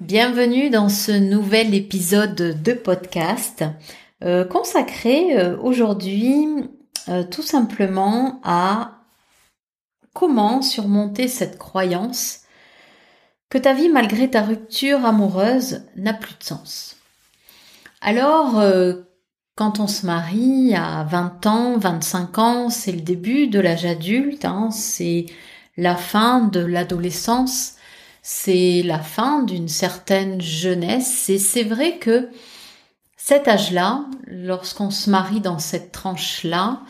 Bienvenue dans ce nouvel épisode de podcast euh, consacré euh, aujourd'hui euh, tout simplement à comment surmonter cette croyance que ta vie malgré ta rupture amoureuse n'a plus de sens. Alors, quand on se marie à 20 ans, 25 ans, c'est le début de l'âge adulte, hein, c'est la fin de l'adolescence, c'est la fin d'une certaine jeunesse. Et c'est vrai que cet âge-là, lorsqu'on se marie dans cette tranche-là,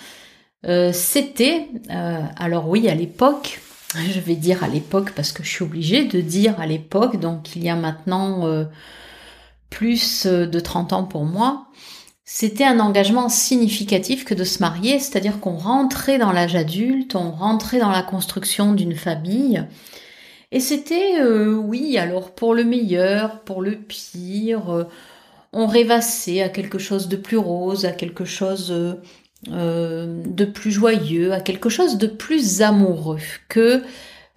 euh, c'était, euh, alors oui, à l'époque, je vais dire à l'époque parce que je suis obligée de dire à l'époque, donc il y a maintenant euh, plus de 30 ans pour moi, c'était un engagement significatif que de se marier, c'est-à-dire qu'on rentrait dans l'âge adulte, on rentrait dans la construction d'une famille, et c'était, euh, oui, alors pour le meilleur, pour le pire, euh, on rêvassait à quelque chose de plus rose, à quelque chose euh, de plus joyeux, à quelque chose de plus amoureux que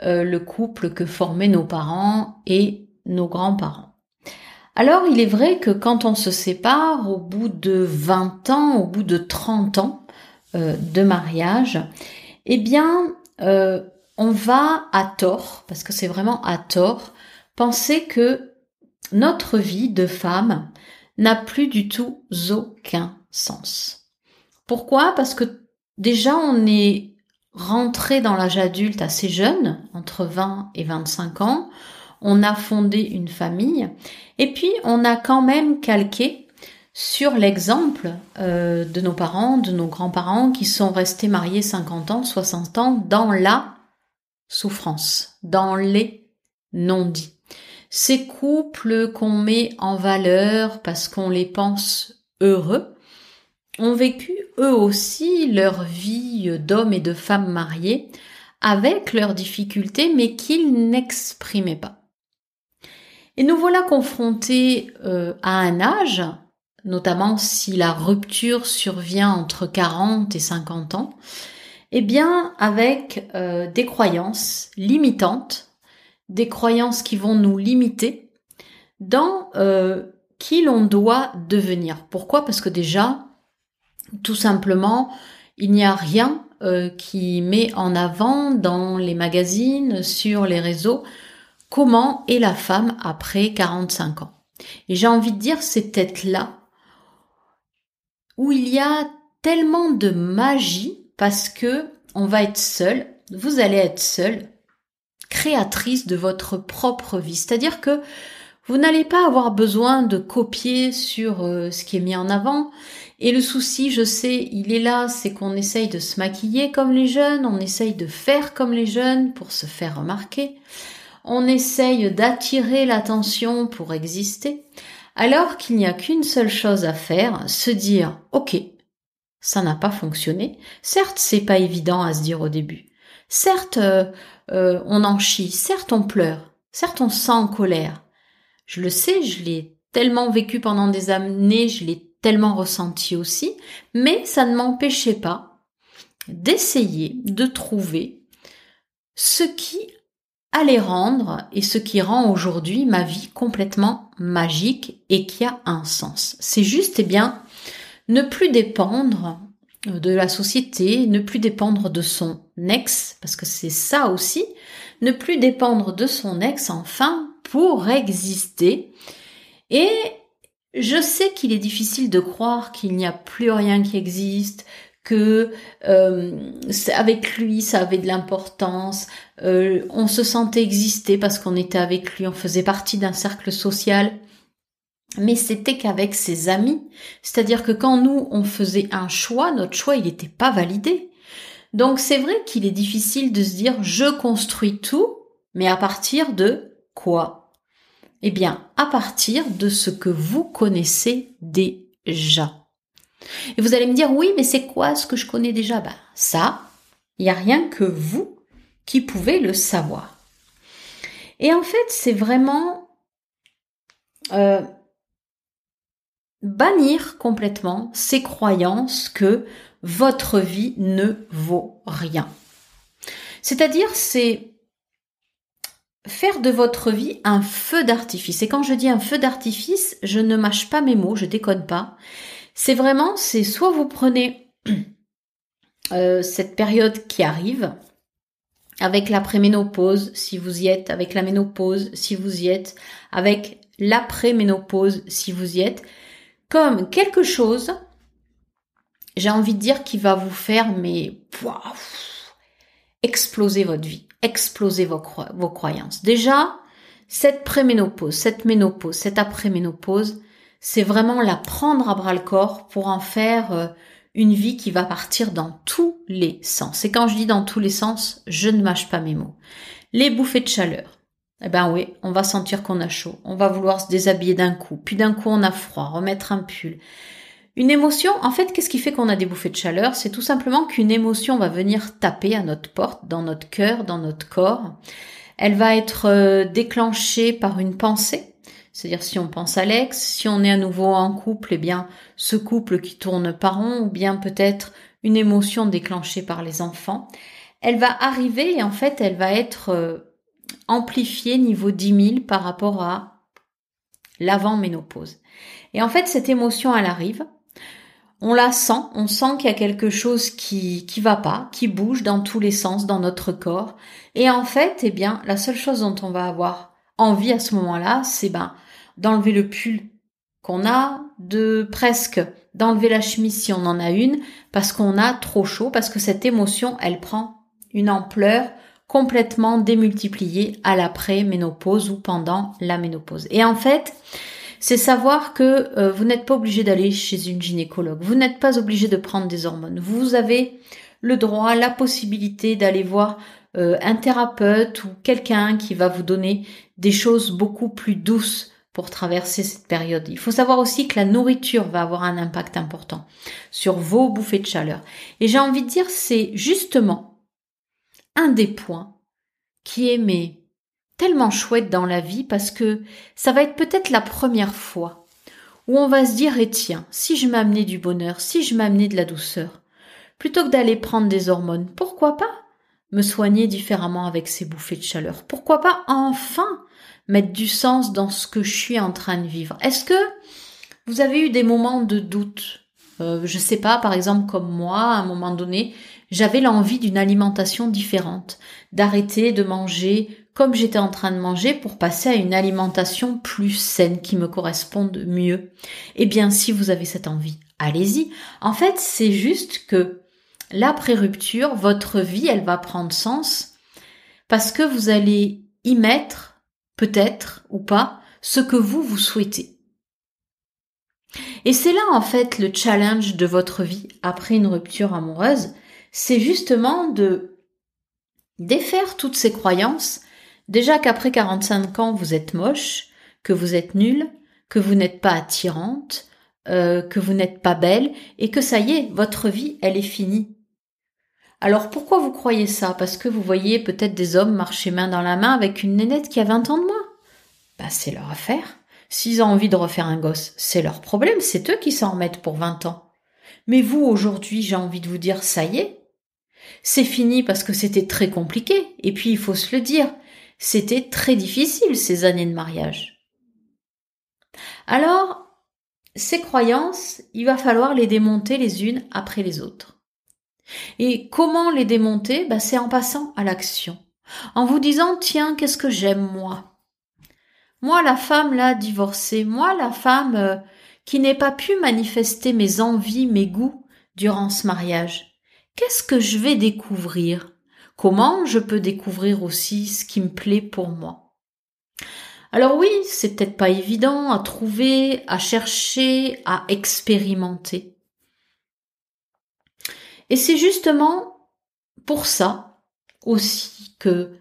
le couple que formaient nos parents et nos grands-parents. Alors il est vrai que quand on se sépare au bout de 20 ans, au bout de 30 ans de mariage, eh bien, on va à tort, parce que c'est vraiment à tort, penser que notre vie de femme n'a plus du tout aucun sens. Pourquoi? Parce que déjà on est rentré dans l'âge adulte assez jeune, entre 20 et 25 ans, on a fondé une famille, et puis on a quand même calqué sur l'exemple euh, de nos parents, de nos grands-parents qui sont restés mariés 50 ans, 60 ans dans la souffrance, dans les non-dits. Ces couples qu'on met en valeur parce qu'on les pense heureux ont vécu eux aussi leur vie d'hommes et de femmes mariés avec leurs difficultés mais qu'ils n'exprimaient pas. Et nous voilà confrontés euh, à un âge, notamment si la rupture survient entre 40 et 50 ans, eh bien, avec euh, des croyances limitantes, des croyances qui vont nous limiter dans euh, qui l'on doit devenir. Pourquoi? Parce que déjà, tout simplement, il n'y a rien euh, qui met en avant dans les magazines, sur les réseaux, comment est la femme après 45 ans. Et j'ai envie de dire, c'est peut-être là où il y a tellement de magie parce que on va être seul, vous allez être seul, créatrice de votre propre vie. C'est-à-dire que vous n'allez pas avoir besoin de copier sur euh, ce qui est mis en avant. Et le souci, je sais, il est là, c'est qu'on essaye de se maquiller comme les jeunes, on essaye de faire comme les jeunes pour se faire remarquer, on essaye d'attirer l'attention pour exister, alors qu'il n'y a qu'une seule chose à faire, se dire, ok, ça n'a pas fonctionné. Certes, c'est pas évident à se dire au début. Certes, euh, euh, on en chie. Certes, on pleure. Certes, on sent en colère. Je le sais, je l'ai tellement vécu pendant des années, je l'ai tellement ressenti aussi, mais ça ne m'empêchait pas d'essayer de trouver ce qui allait rendre et ce qui rend aujourd'hui ma vie complètement magique et qui a un sens. C'est juste, eh bien, ne plus dépendre euh, de la société, ne plus dépendre de son ex, parce que c'est ça aussi, ne plus dépendre de son ex enfin pour exister. Et je sais qu'il est difficile de croire qu'il n'y a plus rien qui existe, que euh, avec lui ça avait de l'importance, euh, on se sentait exister parce qu'on était avec lui, on faisait partie d'un cercle social mais c'était qu'avec ses amis. C'est-à-dire que quand nous, on faisait un choix, notre choix, il n'était pas validé. Donc c'est vrai qu'il est difficile de se dire je construis tout, mais à partir de quoi? Eh bien, à partir de ce que vous connaissez déjà. Et vous allez me dire oui, mais c'est quoi ce que je connais déjà? Ben ça, il n'y a rien que vous qui pouvez le savoir. Et en fait, c'est vraiment euh, bannir complètement ces croyances que votre vie ne vaut rien. C'est-à-dire, c'est faire de votre vie un feu d'artifice. Et quand je dis un feu d'artifice, je ne mâche pas mes mots, je déconne pas. C'est vraiment, c'est soit vous prenez euh, cette période qui arrive, avec l'après-ménopause, si vous y êtes, avec la ménopause, si vous y êtes, avec l'après-ménopause, si vous y êtes, comme quelque chose, j'ai envie de dire, qui va vous faire, mais, exploser votre vie, exploser vos, croyances. Déjà, cette préménopause, cette ménopause, cette après-ménopause, c'est vraiment la prendre à bras le corps pour en faire euh, une vie qui va partir dans tous les sens. Et quand je dis dans tous les sens, je ne mâche pas mes mots. Les bouffées de chaleur. Eh ben oui, on va sentir qu'on a chaud. On va vouloir se déshabiller d'un coup. Puis d'un coup, on a froid. Remettre un pull. Une émotion, en fait, qu'est-ce qui fait qu'on a des bouffées de chaleur? C'est tout simplement qu'une émotion va venir taper à notre porte, dans notre cœur, dans notre corps. Elle va être euh, déclenchée par une pensée. C'est-à-dire si on pense à l'ex, si on est à nouveau en couple, eh bien ce couple qui tourne par rond, ou bien peut-être une émotion déclenchée par les enfants. Elle va arriver et en fait elle va être amplifiée niveau 10 000 par rapport à l'avant-ménopause. Et en fait cette émotion elle arrive, on la sent, on sent qu'il y a quelque chose qui qui va pas, qui bouge dans tous les sens dans notre corps. Et en fait, eh bien, la seule chose dont on va avoir envie à ce moment-là, c'est ben d'enlever le pull qu'on a, de presque d'enlever la chemise si on en a une, parce qu'on a trop chaud, parce que cette émotion, elle prend une ampleur complètement démultipliée à l'après-ménopause ou pendant la ménopause. Et en fait, c'est savoir que euh, vous n'êtes pas obligé d'aller chez une gynécologue, vous n'êtes pas obligé de prendre des hormones. Vous avez le droit, la possibilité d'aller voir euh, un thérapeute ou quelqu'un qui va vous donner des choses beaucoup plus douces pour traverser cette période. Il faut savoir aussi que la nourriture va avoir un impact important sur vos bouffées de chaleur. Et j'ai envie de dire, c'est justement un des points qui est tellement chouette dans la vie parce que ça va être peut-être la première fois où on va se dire, et eh tiens, si je m'amenais du bonheur, si je m'amenais de la douceur, plutôt que d'aller prendre des hormones, pourquoi pas me soigner différemment avec ces bouffées de chaleur? Pourquoi pas enfin mettre du sens dans ce que je suis en train de vivre? Est-ce que vous avez eu des moments de doute? Euh, Je sais pas, par exemple comme moi, à un moment donné, j'avais l'envie d'une alimentation différente, d'arrêter de manger comme j'étais en train de manger pour passer à une alimentation plus saine qui me corresponde mieux. Eh bien, si vous avez cette envie, allez-y. En fait, c'est juste que l'après-rupture, votre vie, elle va prendre sens parce que vous allez y mettre, peut-être ou pas, ce que vous, vous souhaitez. Et c'est là, en fait, le challenge de votre vie après une rupture amoureuse, c'est justement de défaire toutes ces croyances Déjà qu'après 45 ans, vous êtes moche, que vous êtes nulle, que vous n'êtes pas attirante, euh, que vous n'êtes pas belle, et que ça y est, votre vie, elle est finie. Alors pourquoi vous croyez ça? Parce que vous voyez peut-être des hommes marcher main dans la main avec une nénette qui a 20 ans de moins? Bah c'est leur affaire. S'ils ont envie de refaire un gosse, c'est leur problème, c'est eux qui s'en remettent pour 20 ans. Mais vous, aujourd'hui, j'ai envie de vous dire, ça y est. C'est fini parce que c'était très compliqué. Et puis, il faut se le dire, c'était très difficile ces années de mariage. Alors, ces croyances, il va falloir les démonter les unes après les autres. Et comment les démonter? Bah, C'est en passant à l'action. En vous disant, tiens, qu'est-ce que j'aime moi? Moi, la femme là, divorcée, moi, la femme euh, qui n'ai pas pu manifester mes envies, mes goûts durant ce mariage. Qu'est-ce que je vais découvrir? Comment je peux découvrir aussi ce qui me plaît pour moi? Alors oui, c'est peut-être pas évident à trouver, à chercher, à expérimenter. Et c'est justement pour ça aussi que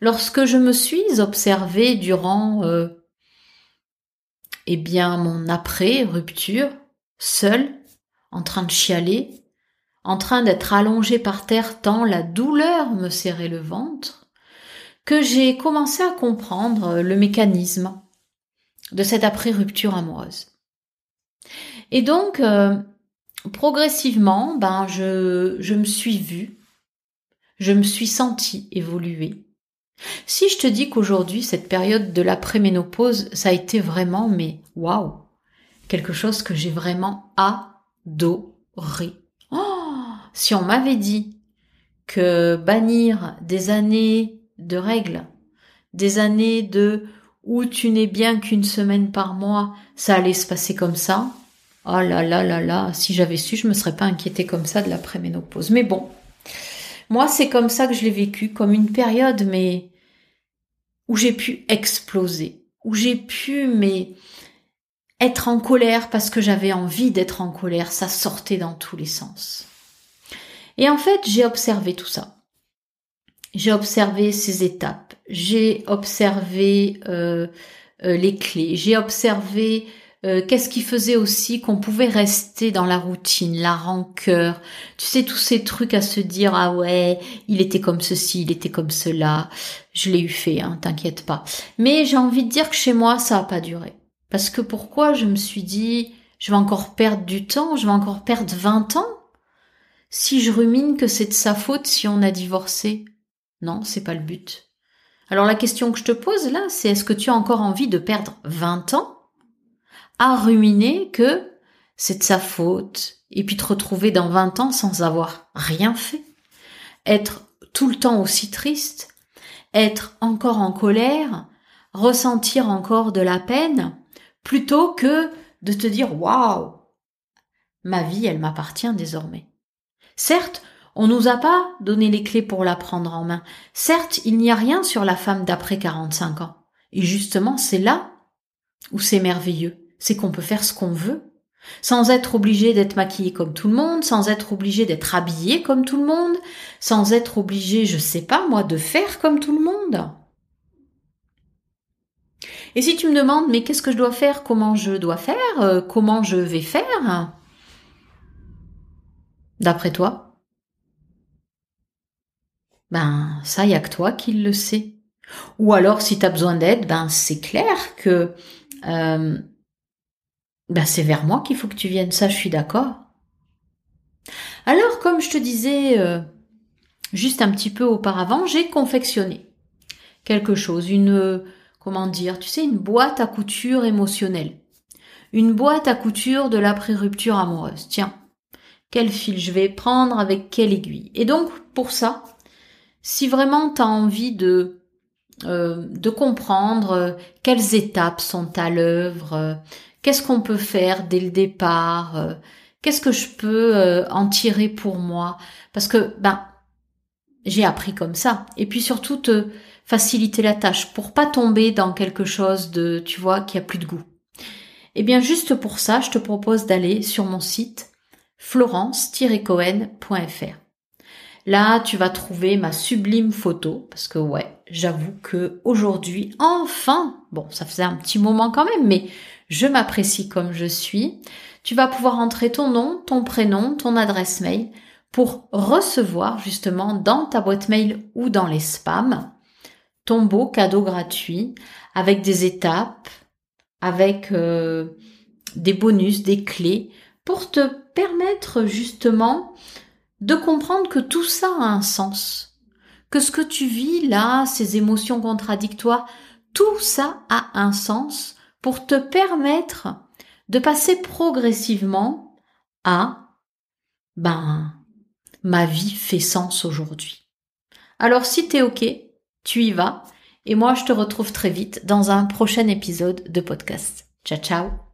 lorsque je me suis observée durant euh, eh bien mon après rupture, seule, en train de chialer, en train d'être allongé par terre tant la douleur me serrait le ventre, que j'ai commencé à comprendre le mécanisme de cette après-rupture amoureuse. Et donc, euh, progressivement, ben, je, je me suis vue, je me suis sentie évoluer. Si je te dis qu'aujourd'hui, cette période de la préménopause, ça a été vraiment, mais waouh, quelque chose que j'ai vraiment adoré. Si on m'avait dit que bannir des années de règles, des années de où tu n'es bien qu'une semaine par mois, ça allait se passer comme ça. Oh là là là là, si j'avais su, je me serais pas inquiétée comme ça de la préménopause. Mais bon, moi c'est comme ça que je l'ai vécu, comme une période, mais où j'ai pu exploser, où j'ai pu mais être en colère parce que j'avais envie d'être en colère, ça sortait dans tous les sens. Et en fait, j'ai observé tout ça. J'ai observé ces étapes, j'ai observé euh, euh, les clés, j'ai observé euh, qu'est-ce qui faisait aussi qu'on pouvait rester dans la routine, la rancœur, tu sais tous ces trucs à se dire ah ouais, il était comme ceci, il était comme cela. Je l'ai eu fait, hein, t'inquiète pas. Mais j'ai envie de dire que chez moi ça a pas duré. Parce que pourquoi je me suis dit je vais encore perdre du temps, je vais encore perdre 20 ans? Si je rumine que c'est de sa faute si on a divorcé. Non, c'est pas le but. Alors la question que je te pose là, c'est est-ce que tu as encore envie de perdre 20 ans à ruminer que c'est de sa faute et puis te retrouver dans 20 ans sans avoir rien fait? Être tout le temps aussi triste? Être encore en colère? Ressentir encore de la peine? Plutôt que de te dire waouh Ma vie, elle m'appartient désormais. Certes, on nous a pas donné les clés pour la prendre en main. Certes, il n'y a rien sur la femme d'après 45 ans. Et justement, c'est là où c'est merveilleux. C'est qu'on peut faire ce qu'on veut. Sans être obligé d'être maquillé comme tout le monde, sans être obligé d'être habillé comme tout le monde, sans être obligé, je sais pas moi, de faire comme tout le monde. Et si tu me demandes, mais qu'est-ce que je dois faire, comment je dois faire, euh, comment je vais faire, d'après toi, ben ça y a que toi qui le sais. Ou alors si tu as besoin d'aide, ben c'est clair que euh, ben c'est vers moi qu'il faut que tu viennes, ça je suis d'accord. Alors comme je te disais euh, juste un petit peu auparavant, j'ai confectionné quelque chose, une comment dire, tu sais, une boîte à couture émotionnelle. Une boîte à couture de la pré-rupture amoureuse. Tiens, quel fil je vais prendre avec quelle aiguille. Et donc pour ça, si vraiment tu as envie de, euh, de comprendre euh, quelles étapes sont à l'œuvre, euh, qu'est-ce qu'on peut faire dès le départ, qu'est-ce que je peux en tirer pour moi, parce que ben j'ai appris comme ça, et puis surtout te faciliter la tâche pour pas tomber dans quelque chose de, tu vois, qui a plus de goût. Eh bien, juste pour ça, je te propose d'aller sur mon site florence-cohen.fr. Là, tu vas trouver ma sublime photo parce que ouais, j'avoue que aujourd'hui, enfin, bon, ça faisait un petit moment quand même, mais je m'apprécie comme je suis. Tu vas pouvoir entrer ton nom, ton prénom, ton adresse mail pour recevoir justement dans ta boîte mail ou dans les spams ton beau cadeau gratuit avec des étapes, avec euh, des bonus, des clés pour te permettre justement de comprendre que tout ça a un sens, que ce que tu vis là, ces émotions contradictoires, tout ça a un sens pour te permettre de passer progressivement à ben ma vie fait sens aujourd'hui. Alors si t'es ok, tu y vas et moi je te retrouve très vite dans un prochain épisode de podcast. Ciao ciao